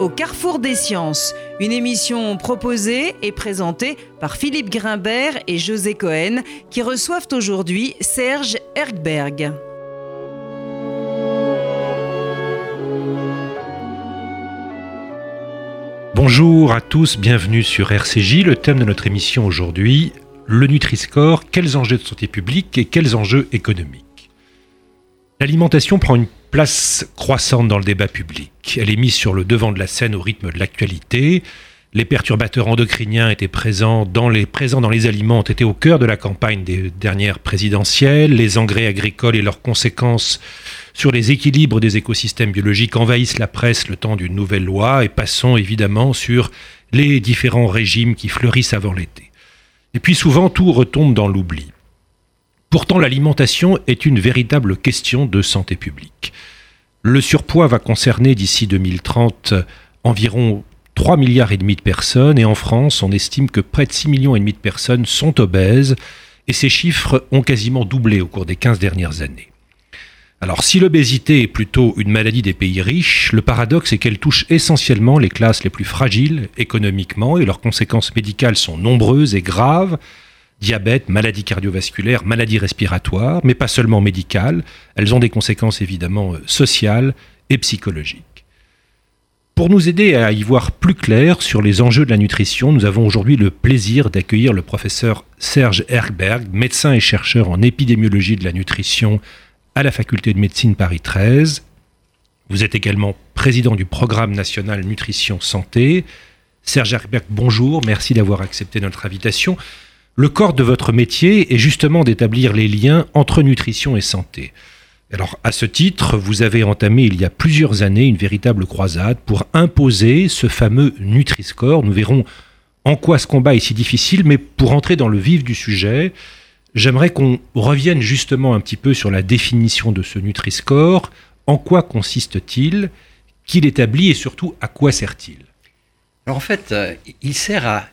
au carrefour des sciences, une émission proposée et présentée par Philippe Grimbert et José Cohen qui reçoivent aujourd'hui Serge Erkberg. Bonjour à tous, bienvenue sur RCJ. Le thème de notre émission aujourd'hui, le Nutri-Score, quels enjeux de santé publique et quels enjeux économiques L'alimentation prend une place croissante dans le débat public. Elle est mise sur le devant de la scène au rythme de l'actualité. Les perturbateurs endocriniens étaient présents dans les, aliments, ont été au cœur de la campagne des dernières présidentielles. Les engrais agricoles et leurs conséquences sur les équilibres des écosystèmes biologiques envahissent la presse le temps d'une nouvelle loi et passons évidemment sur les différents régimes qui fleurissent avant l'été. Et puis souvent tout retombe dans l'oubli. Pourtant, l'alimentation est une véritable question de santé publique. Le surpoids va concerner d'ici 2030 environ 3 milliards et demi de personnes et en France, on estime que près de 6 millions et demi de personnes sont obèses et ces chiffres ont quasiment doublé au cours des 15 dernières années. Alors si l'obésité est plutôt une maladie des pays riches, le paradoxe est qu'elle touche essentiellement les classes les plus fragiles économiquement et leurs conséquences médicales sont nombreuses et graves, diabète, maladie cardiovasculaire, maladie respiratoire, mais pas seulement médicales. Elles ont des conséquences évidemment euh, sociales et psychologiques. Pour nous aider à y voir plus clair sur les enjeux de la nutrition, nous avons aujourd'hui le plaisir d'accueillir le professeur Serge Erkberg, médecin et chercheur en épidémiologie de la nutrition à la faculté de médecine Paris 13. Vous êtes également président du programme national nutrition santé. Serge Erkberg, bonjour, merci d'avoir accepté notre invitation. Le corps de votre métier est justement d'établir les liens entre nutrition et santé. Alors, à ce titre, vous avez entamé il y a plusieurs années une véritable croisade pour imposer ce fameux Nutri-Score. Nous verrons en quoi ce combat est si difficile, mais pour entrer dans le vif du sujet, j'aimerais qu'on revienne justement un petit peu sur la définition de ce Nutri-Score. En quoi consiste-t-il? Qui l'établit? Et surtout à quoi sert-il? Alors en fait, euh, il sert à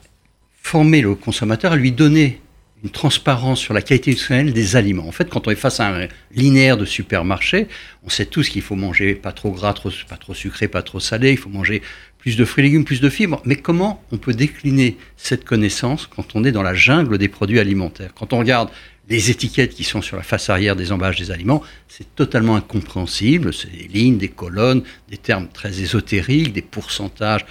former le consommateur, à lui donner une transparence sur la qualité nutritionnelle des aliments. En fait, quand on est face à un linéaire de supermarché, on sait tous qu'il faut manger pas trop gras, pas trop sucré, pas trop salé, il faut manger plus de fruits et légumes, plus de fibres. Mais comment on peut décliner cette connaissance quand on est dans la jungle des produits alimentaires? Quand on regarde les étiquettes qui sont sur la face arrière des emballages des aliments, c'est totalement incompréhensible. C'est des lignes, des colonnes, des termes très ésotériques, des pourcentages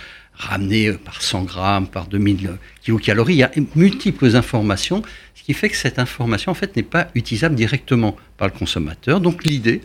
ramené par 100 grammes, par 2000 kilocalories. Il y a multiples informations, ce qui fait que cette information, en fait, n'est pas utilisable directement par le consommateur. Donc, l'idée,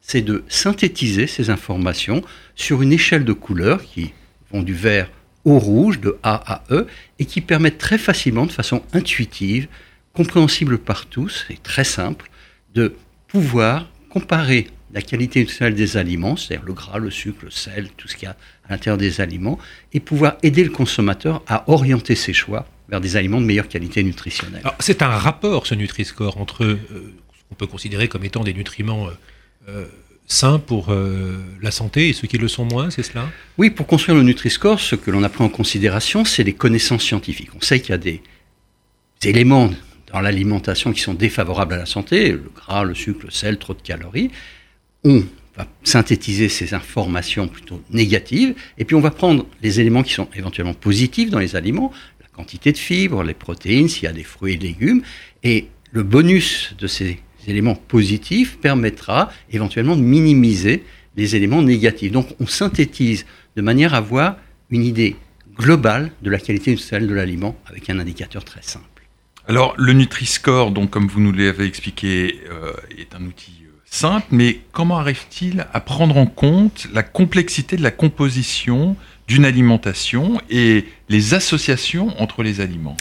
c'est de synthétiser ces informations sur une échelle de couleurs qui vont du vert au rouge, de A à E, et qui permettent très facilement, de façon intuitive, compréhensible par tous et très simple, de pouvoir comparer la qualité nutritionnelle des aliments, c'est-à-dire le gras, le sucre, le sel, tout ce qu'il y a à l'intérieur des aliments, et pouvoir aider le consommateur à orienter ses choix vers des aliments de meilleure qualité nutritionnelle. C'est un rapport, ce Nutri-Score, entre euh, ce qu'on peut considérer comme étant des nutriments euh, euh, sains pour la santé et ceux qui le sont moins, c'est cela? Oui, pour construire le Nutri-Score, ce que l'on a pris en considération, c'est les connaissances scientifiques. On sait qu'il y a des éléments dans l'alimentation qui sont défavorables à la santé, le gras, le sucre, le sel, trop de calories on va synthétiser ces informations plutôt négatives, et puis on va prendre les éléments qui sont éventuellement positifs dans les aliments, la quantité de fibres, les protéines, s'il y a des fruits et légumes, et le bonus de ces éléments positifs permettra éventuellement de minimiser les éléments négatifs. Donc on synthétise de manière à avoir une idée globale de la qualité nutritionnelle de l'aliment avec un indicateur très simple. Alors le Nutri-Score, donc comme vous nous l'avez expliqué, euh, est un outil simple, mais comment arrive-t-il à prendre en compte la complexité de la composition d'une alimentation et les associations entre les aliments?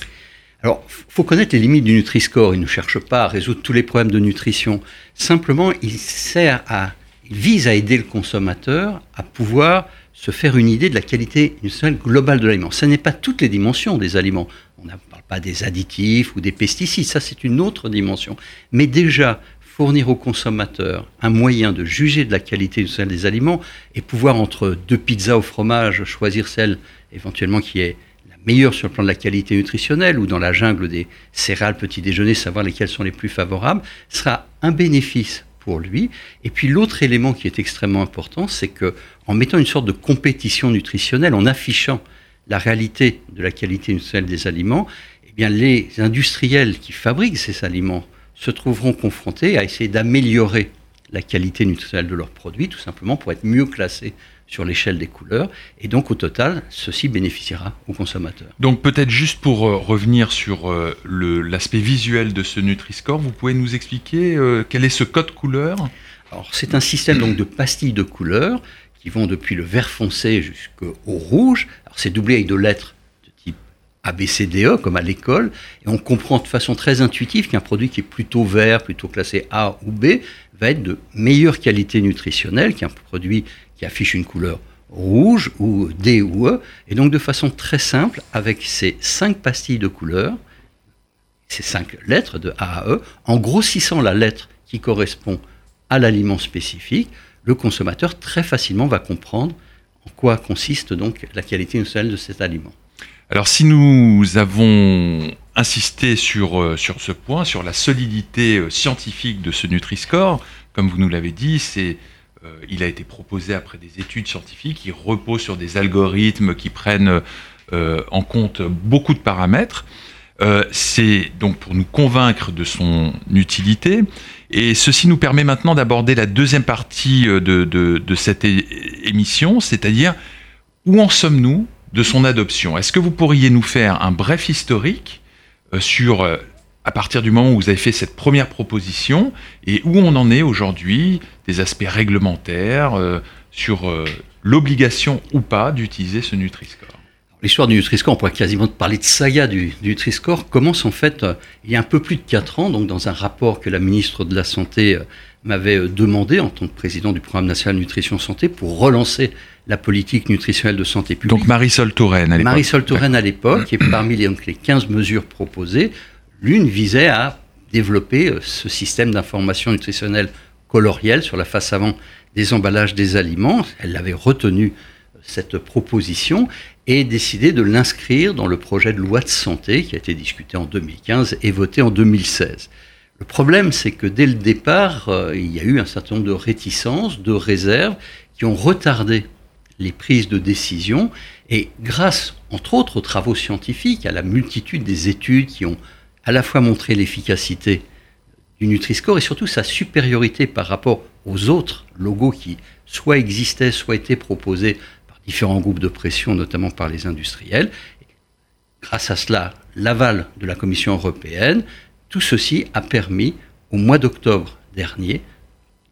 Alors, faut connaître les limites du Nutri-Score. Il ne cherche pas à résoudre tous les problèmes de nutrition. Simplement, il sert à, il vise à aider le consommateur à pouvoir se faire une idée de la qualité nutritionnelle globale de l'aliment. Ce n'est pas toutes les dimensions des aliments. On ne parle pas des additifs ou des pesticides, ça c'est une autre dimension. Mais déjà, fournir aux consommateurs un moyen de juger de la qualité des aliments et pouvoir entre deux pizzas au fromage choisir celle éventuellement qui est la meilleure sur le plan de la qualité nutritionnelle ou dans la jungle des céréales petit déjeuner savoir lesquelles sont les plus favorables sera un bénéfice pour lui. Et puis l'autre élément qui est extrêmement important, c'est que en mettant une sorte de compétition nutritionnelle, en affichant la réalité de la qualité nutritionnelle des aliments, eh bien les industriels qui fabriquent ces aliments se trouveront confrontés à essayer d'améliorer la qualité nutritionnelle de leurs produits, tout simplement pour être mieux classés sur l'échelle des couleurs. Et donc, au total, ceci bénéficiera aux consommateurs. Donc, peut-être juste pour euh, revenir sur euh, l'aspect visuel de ce Nutri-Score, vous pouvez nous expliquer euh, quel est ce code couleur? Alors, c'est un système donc, de pastilles de couleurs qui vont depuis le vert foncé jusqu'au rouge. Alors, c'est doublé avec de lettres ABCDE, comme à l'école. Et on comprend de façon très intuitive qu'un produit qui est plutôt vert, plutôt classé A ou B, va être de meilleure qualité nutritionnelle qu'un produit qui affiche une couleur rouge ou D ou E. Et donc de façon très simple, avec ces cinq pastilles de couleurs, ces cinq lettres de A à E, en grossissant la lettre qui correspond à l'aliment spécifique, le consommateur très facilement va comprendre en quoi consiste donc la qualité nutritionnelle de cet aliment. Alors si nous avons insisté sur, euh, ce point, sur la solidité euh, scientifique de ce Nutri-Score, comme vous nous l'avez dit, euh, il a été proposé après des études scientifiques qui reposent sur des algorithmes qui prennent en compte beaucoup de paramètres. C'est donc pour nous convaincre de son utilité. Et ceci nous permet maintenant d'aborder la deuxième partie de, cette émission, c'est-à-dire où en sommes-nous de son adoption. Est-ce que vous pourriez nous faire un bref historique sur à partir du moment où vous avez fait cette première proposition et où on en est aujourd'hui, des aspects réglementaires euh, sur euh, l'obligation ou pas d'utiliser ce Nutri-Score? L'histoire du Nutri-Score, on pourrait quasiment parler de saga du, Nutri-Score, commence en fait euh, il y a un peu plus de 4 ans, donc dans un rapport que la ministre de la Santé m'avait demandé en tant que président du programme national nutrition santé pour relancer la politique nutritionnelle de santé publique. Donc Marisol Touraine à l'époque. Marisol Touraine à l'époque, et parmi les, donc, les 15 mesures proposées, L'une visait à développer euh, ce système d'information nutritionnelle colorielle sur la face avant des emballages des aliments. Elle avait retenu euh, cette proposition et décidé de l'inscrire dans le projet de loi de santé qui a été discuté en 2015 et voté en 2016. Le problème, c'est que dès le départ, euh, il y a eu un certain nombre de réticences, de réserves qui ont retardé les prises de décision. Et grâce, entre autres, aux travaux scientifiques, à la multitude des études qui ont à la fois montrer l'efficacité du Nutri-Score et surtout sa supériorité par rapport aux autres logos qui soit existaient, soit étaient proposés par différents groupes de pression, notamment par les industriels. Grâce à cela, l'aval de la Commission européenne, tout ceci a permis, au mois d'octobre dernier,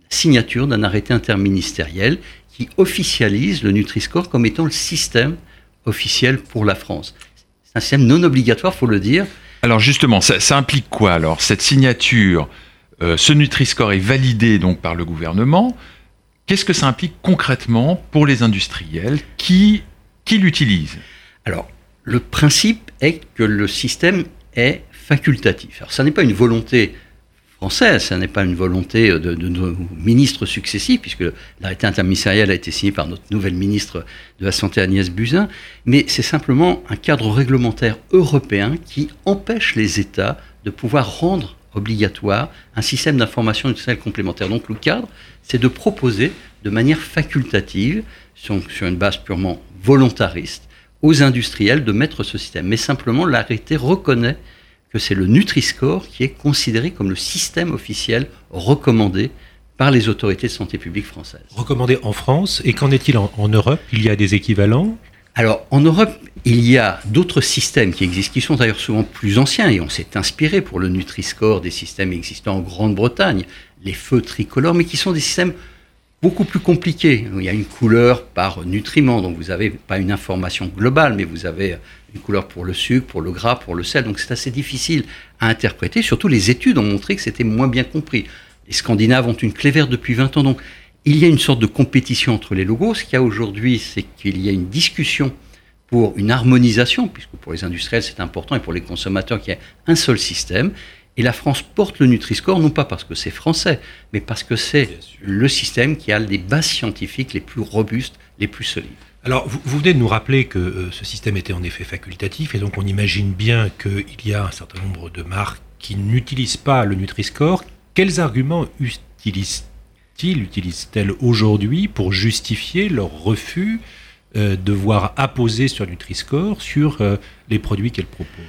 la signature d'un arrêté interministériel qui officialise le Nutri-Score comme étant le système officiel pour la France. C'est un système non obligatoire, faut le dire, alors justement, ça, implique quoi alors Cette signature, euh, ce Nutri-Score est validé donc par le gouvernement. Qu'est-ce que ça implique concrètement pour les industriels qui, qui l'utilisent? Alors, le principe est que le système est facultatif. Alors, ça n'est pas une volonté française, ce n'est pas une volonté de, nos ministres successifs, puisque l'arrêté interministériel a été signé par notre nouvelle ministre de la Santé Agnès Buzyn, mais c'est simplement un cadre réglementaire européen qui empêche les États de pouvoir rendre obligatoire un système d'information nutritionnelle complémentaire. Donc le cadre, c'est de proposer de manière facultative, sur une base purement volontariste, aux industriels de mettre ce système. Mais simplement, l'arrêté reconnaît que c'est le Nutri-Score qui est considéré comme le système officiel recommandé par les autorités de santé publique françaises. Recommandé en France, et qu'en est-il en, Europe? Il y a des équivalents? Alors, en Europe, il y a d'autres systèmes qui existent, qui sont d'ailleurs souvent plus anciens, et on s'est inspiré pour le Nutri-Score des systèmes existants en Grande-Bretagne, les feux tricolores, mais qui sont des systèmes beaucoup plus compliqués. Il y a une couleur par nutriment, donc vous n'avez pas une information globale, mais vous avez une couleur pour le sucre, pour le gras, pour le sel. Donc c'est assez difficile à interpréter. Surtout les études ont montré que c'était moins bien compris. Les Scandinaves ont une clé verte depuis 20 ans. Donc il y a une sorte de compétition entre les logos. Ce qu'il y a aujourd'hui, c'est qu'il y a une discussion pour une harmonisation, puisque pour les industriels c'est important et pour les consommateurs qu'il y ait un seul système. Et la France porte le Nutri-Score non pas parce que c'est français, mais parce que c'est le système qui a les bases scientifiques les plus robustes, les plus solides. Alors, vous, venez de nous rappeler que euh, ce système était en effet facultatif, et donc on imagine bien qu'il y a un certain nombre de marques qui n'utilisent pas le Nutri-Score. Quels arguments utilisent-ils, utilisent-elles aujourd'hui pour justifier leur refus de voir apposer sur Nutri-Score sur les produits qu'elles proposent?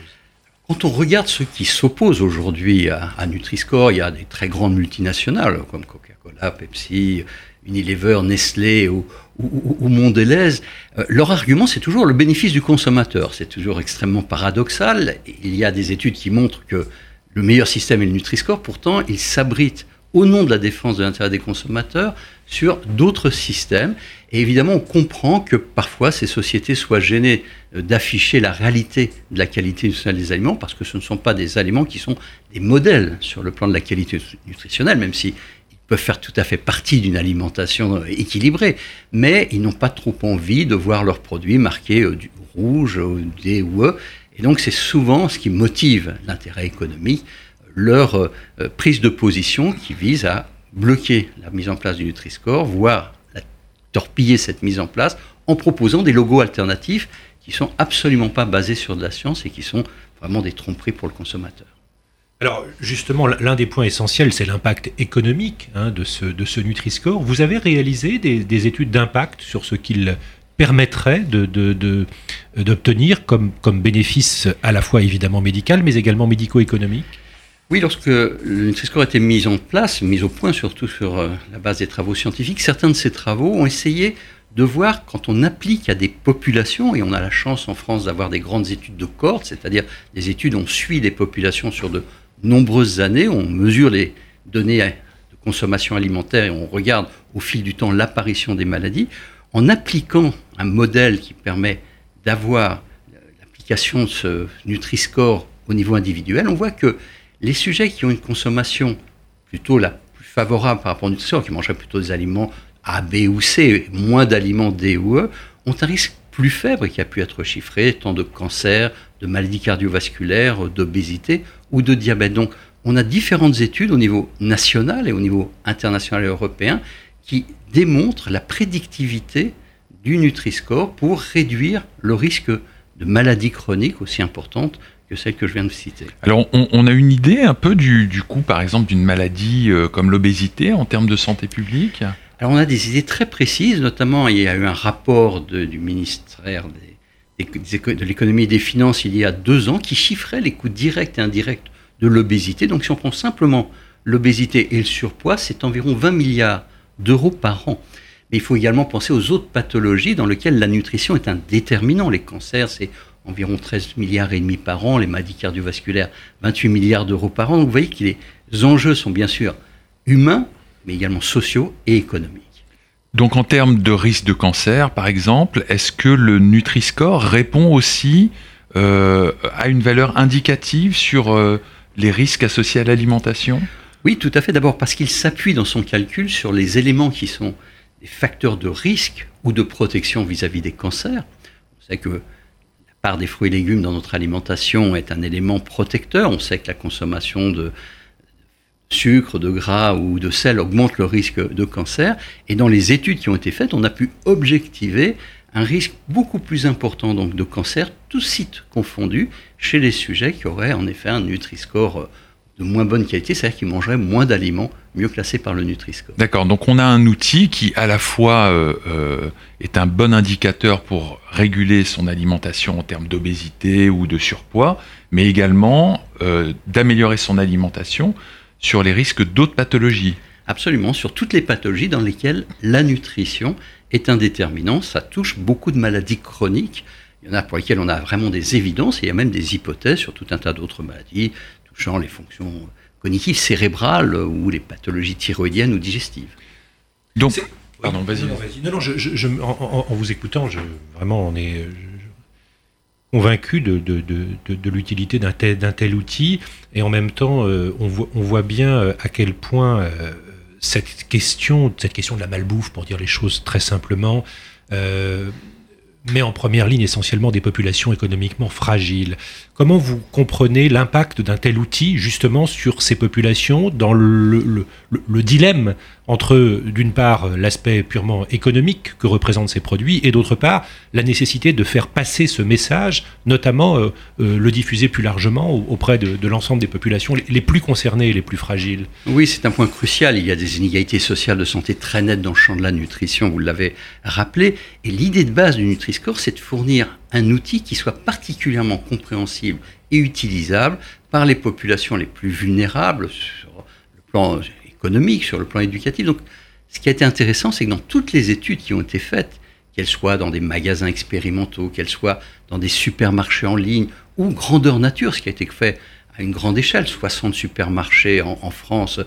Quand on regarde ceux qui s'opposent aujourd'hui à, à, Nutri-Score, il y a des très grandes multinationales comme Coca-Cola, Pepsi, Unilever, Nestlé ou, ou, Mondelez. Euh, leur argument, c'est toujours le bénéfice du consommateur. C'est toujours extrêmement paradoxal. Il y a des études qui montrent que le meilleur système est le Nutri-Score. Pourtant, il s'abrite au nom de la défense de l'intérêt des consommateurs sur d'autres systèmes. Et évidemment, on comprend que parfois ces sociétés soient gênées euh, d'afficher la réalité de la qualité nutritionnelle des aliments parce que ce ne sont pas des aliments qui sont des modèles sur le plan de la qualité nutritionnelle, même si peuvent faire tout à fait partie d'une alimentation euh, équilibrée, mais ils n'ont pas trop envie de voir leurs produits marqués euh, du rouge, D ou E. Et donc c'est souvent ce qui motive l'intérêt économique, leur prise de position qui vise à bloquer la mise en place du Nutri-Score, voire torpiller cette mise en place en proposant des logos alternatifs qui sont absolument pas basés sur de la science et qui sont vraiment des tromperies pour le consommateur. Alors justement, l'un des points essentiels, c'est l'impact économique hein, de, ce, de Nutri-Score. Vous avez réalisé des, études d'impact sur ce qu'il permettrait d'obtenir de, comme, comme bénéfice à la fois évidemment médical, mais également médico-économique? Oui, lorsque le Nutri-Score a été mis en place, mis au point surtout sur euh, la base des travaux scientifiques, certains de ces travaux ont essayé de voir quand on applique à des populations, et on a la chance en France d'avoir des grandes études de cohorte, c'est-à-dire des études où on suit des populations sur de nombreuses années, on mesure les données de consommation alimentaire et on regarde au fil du temps l'apparition des maladies, en appliquant un modèle qui permet d'avoir l'application de ce Nutri-Score au niveau individuel, on voit que les sujets qui ont une consommation plutôt la plus favorable par rapport au nutrition, qui mangeraient plutôt des aliments A, B ou C, moins d'aliments D ou E, ont un risque plus faible qui a pu être chiffré, tant de cancer, de maladies cardiovasculaires, d'obésité ou de diabète. Donc, on a différentes études au niveau national et au niveau international et européen qui démontrent la prédictivité du Nutri-Score pour réduire le risque de maladies chroniques aussi importantes que celle que je viens de citer. Alors, on, a une idée un peu du, du coût, par exemple, d'une maladie euh, comme l'obésité en termes de santé publique? Alors, on a des idées très précises, notamment, il y a eu un rapport du ministère des, de l'économie des finances il y a deux ans qui chiffrait les coûts directs et indirects de l'obésité. Donc, si on prend simplement l'obésité et le surpoids, c'est environ 20 milliards d'euros par an. Mais il faut également penser aux autres pathologies dans lesquelles la nutrition est un déterminant. Les cancers, c'est environ 13 milliards et demi par an, les maladies cardiovasculaires 28 milliards d'euros par an. Donc vous voyez que les enjeux sont bien sûr humains, mais également sociaux et économiques. Donc en termes de risque de cancer, par exemple, est-ce que le Nutri-Score répond aussi euh, à une valeur indicative sur euh, les risques associés à l'alimentation? Oui, tout à fait. D'abord parce qu'il s'appuie dans son calcul sur les éléments qui sont des facteurs de risque ou de protection vis-à-vis -vis des cancers. On sait que part des fruits et légumes dans notre alimentation est un élément protecteur. On sait que la consommation de sucre, de gras ou de sel augmente le risque de cancer. Et dans les études qui ont été faites, on a pu objectiver un risque beaucoup plus important donc de cancer, tous sites confondus, chez les sujets qui auraient en effet un Nutri-Score de moins bonne qualité, c'est-à-dire qu'ils mangeraient moins d'aliments mieux classés par le Nutri-Score. D'accord, donc on a un outil qui à la fois euh, euh, est un bon indicateur pour réguler son alimentation en termes d'obésité ou de surpoids, mais également euh, d'améliorer son alimentation sur les risques d'autres pathologies. Absolument, sur toutes les pathologies dans lesquelles la nutrition est un déterminant. Ça touche beaucoup de maladies chroniques. Il y en a pour lesquelles on a vraiment des évidences et il y a même des hypothèses sur tout un tas d'autres maladies, touchant les fonctions cognitives cérébrales ou les pathologies thyroïdiennes ou digestives. Donc, pardon, vas-y. Non, non, je, en, vous écoutant, je, vraiment, on est convaincu de, de, de, l'utilité d'un tel, tel, outil, et en même temps, euh, on, voit, on, voit, bien euh, à quel point euh, cette question, cette question de la malbouffe, pour dire les choses très simplement, met en première ligne essentiellement des populations économiquement fragiles. Comment vous comprenez l'impact d'un tel outil justement sur ces populations dans le, dilemme entre d'une part l'aspect purement économique que représentent ces produits et d'autre part la nécessité de faire passer ce message, notamment euh, euh, le diffuser plus largement auprès de, l'ensemble des populations les plus concernées et les plus fragiles? Oui, c'est un point crucial. Il y a des inégalités sociales de santé très nettes dans le champ de la nutrition, vous l'avez rappelé. Et l'idée de base du Nutri-Score, c'est de fournir un outil qui soit particulièrement compréhensible et utilisable par les populations les plus vulnérables sur le plan économique, sur le plan éducatif. Donc, ce qui a été intéressant, c'est que dans toutes les études qui ont été faites, qu'elles soient dans des magasins expérimentaux, qu'elles soient dans des supermarchés en ligne ou grandeur nature, ce qui a été fait à une grande échelle, 60 supermarchés en France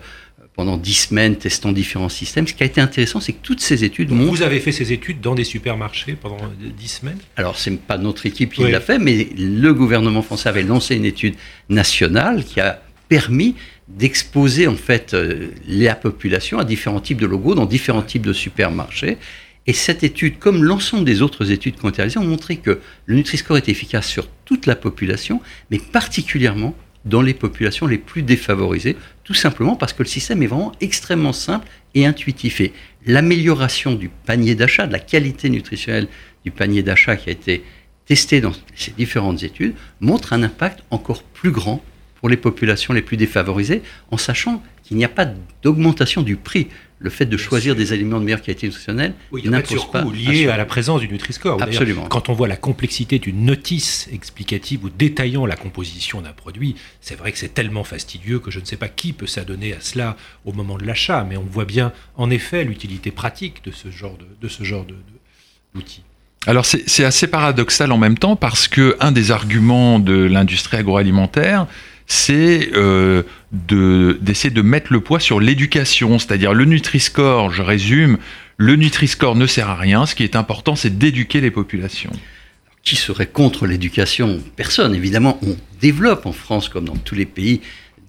pendant dix semaines testant différents systèmes. Ce qui a été intéressant, c'est que toutes ces études montrent... Vous avez fait ces études dans des supermarchés pendant dix semaines? Alors, ce n'est pas notre équipe qui l'a fait, mais le gouvernement français avait lancé une étude nationale qui a permis d'exposer en fait euh, la population à différents types de logos dans différents types de supermarchés. Et cette étude, comme l'ensemble des autres études qui ont été réalisées, ont montré que le Nutri-Score est efficace sur toute la population, mais particulièrement dans les populations les plus défavorisées, tout simplement parce que le système est vraiment extrêmement simple et intuitif. Et l'amélioration du panier d'achat, de la qualité nutritionnelle du panier d'achat qui a été testé dans ces différentes études, montre un impact encore plus grand pour les populations les plus défavorisées, en sachant qu'il n'y a pas d'augmentation du prix le fait de choisir des aliments de meilleure qualité nutritionnelle oui, n'impose pas, lié à la présence du Nutri-Score. Absolument. Quand on voit la complexité d'une notice explicative ou détaillant la composition d'un produit, c'est vrai que c'est tellement fastidieux que je ne sais pas qui peut s'adonner à cela au moment de l'achat, mais on voit bien en effet l'utilité pratique de ce genre de, de ce genre d'outils. Alors c'est assez paradoxal en même temps parce que un des arguments de l'industrie agroalimentaire, c'est euh, d'essayer de, mettre le poids sur l'éducation, c'est-à-dire le Nutri-Score, je résume, le Nutri-Score ne sert à rien, ce qui est important, c'est d'éduquer les populations. Qui serait contre l'éducation? Personne, évidemment. On développe en France, comme dans tous les pays,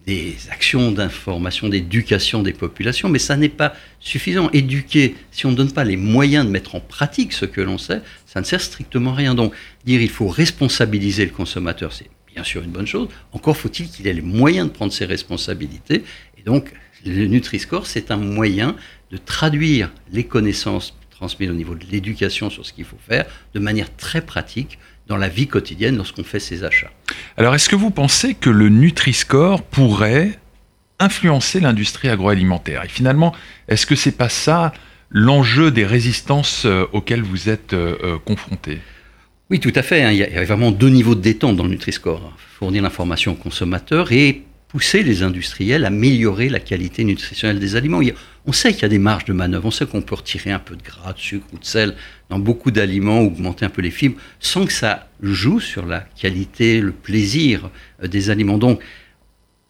des actions d'information, d'éducation des populations, mais ça n'est pas suffisant. Éduquer, si on ne donne pas les moyens de mettre en pratique ce que l'on sait, ça ne sert strictement à rien. Donc, dire il faut responsabiliser le consommateur, c'est bien sûr une bonne chose. Encore faut-il qu'il ait les moyens de prendre ses responsabilités. Et donc, le Nutri-Score, c'est un moyen de traduire les connaissances transmises au niveau de l'éducation sur ce qu'il faut faire de manière très pratique dans la vie quotidienne lorsqu'on fait ses achats. Alors, est-ce que vous pensez que le Nutri-Score pourrait influencer l'industrie agroalimentaire? Et finalement, est-ce que c'est pas ça l'enjeu des résistances euh, auxquelles vous êtes euh, euh, confrontés? Oui, tout à fait. Hein. Il y a vraiment deux niveaux de détente dans le Nutri-Score. Fournir l'information aux consommateurs et pousser les industriels à améliorer la qualité nutritionnelle des aliments. On sait qu'il y a des marges de manœuvre, on sait qu'on peut retirer un peu de gras, de sucre ou de sel dans beaucoup d'aliments, augmenter un peu les fibres, sans que ça joue sur la qualité, le plaisir euh, des aliments. Donc,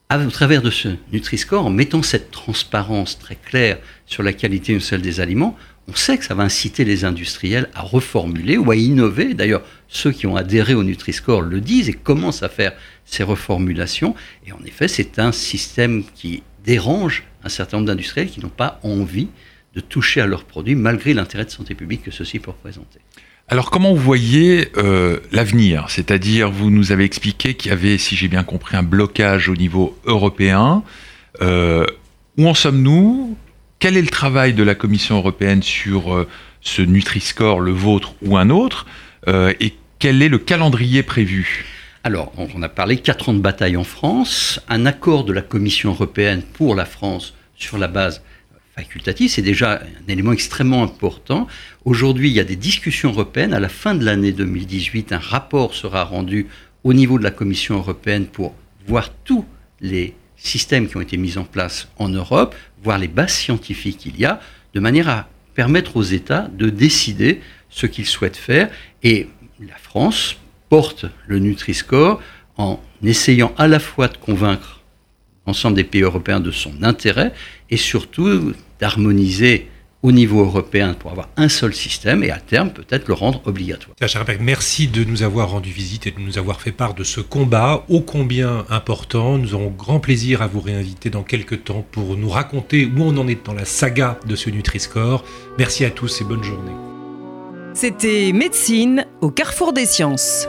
à travers de ce Nutri-Score, en mettant cette transparence très claire sur la qualité nutritionnelle des aliments, on sait que ça va inciter les industriels à reformuler ou à innover. D'ailleurs, ceux qui ont adhéré au Nutri-Score le disent et commencent à faire ces reformulations. Et en effet, c'est un système qui dérange un certain nombre d'industriels qui n'ont pas envie de toucher à leurs produits malgré l'intérêt de santé publique que ceci peut représenter. Alors comment vous voyez euh, l'avenir? C'est-à-dire, vous nous avez expliqué qu'il y avait, si j'ai bien compris, un blocage au niveau européen. Euh, où en sommes-nous? Quel est le travail de la Commission européenne sur euh, ce Nutri-Score, le vôtre ou un autre, euh, et quel est le calendrier prévu? Alors, on a parlé 4 ans de bataille en France, un accord de la Commission européenne pour la France sur la base facultative, c'est déjà un élément extrêmement important. Aujourd'hui, il y a des discussions européennes. À la fin de l'année 2018, un rapport sera rendu au niveau de la Commission européenne pour voir tous les systèmes qui ont été mis en place en Europe, voir les bases scientifiques qu'il y a, de manière à permettre aux États de décider ce qu'ils souhaitent faire. Et la France porte le Nutri-Score en essayant à la fois de convaincre l'ensemble des pays européens de son intérêt et surtout d'harmoniser au niveau européen pour avoir un seul système et à terme peut-être le rendre obligatoire. Merci de nous avoir rendu visite et de nous avoir fait part de ce combat ô combien important. Nous aurons grand plaisir à vous réinviter dans quelques temps pour nous raconter où on en est dans la saga de ce Nutri-Score. Merci à tous et bonne journée. C'était Médecine au carrefour des sciences.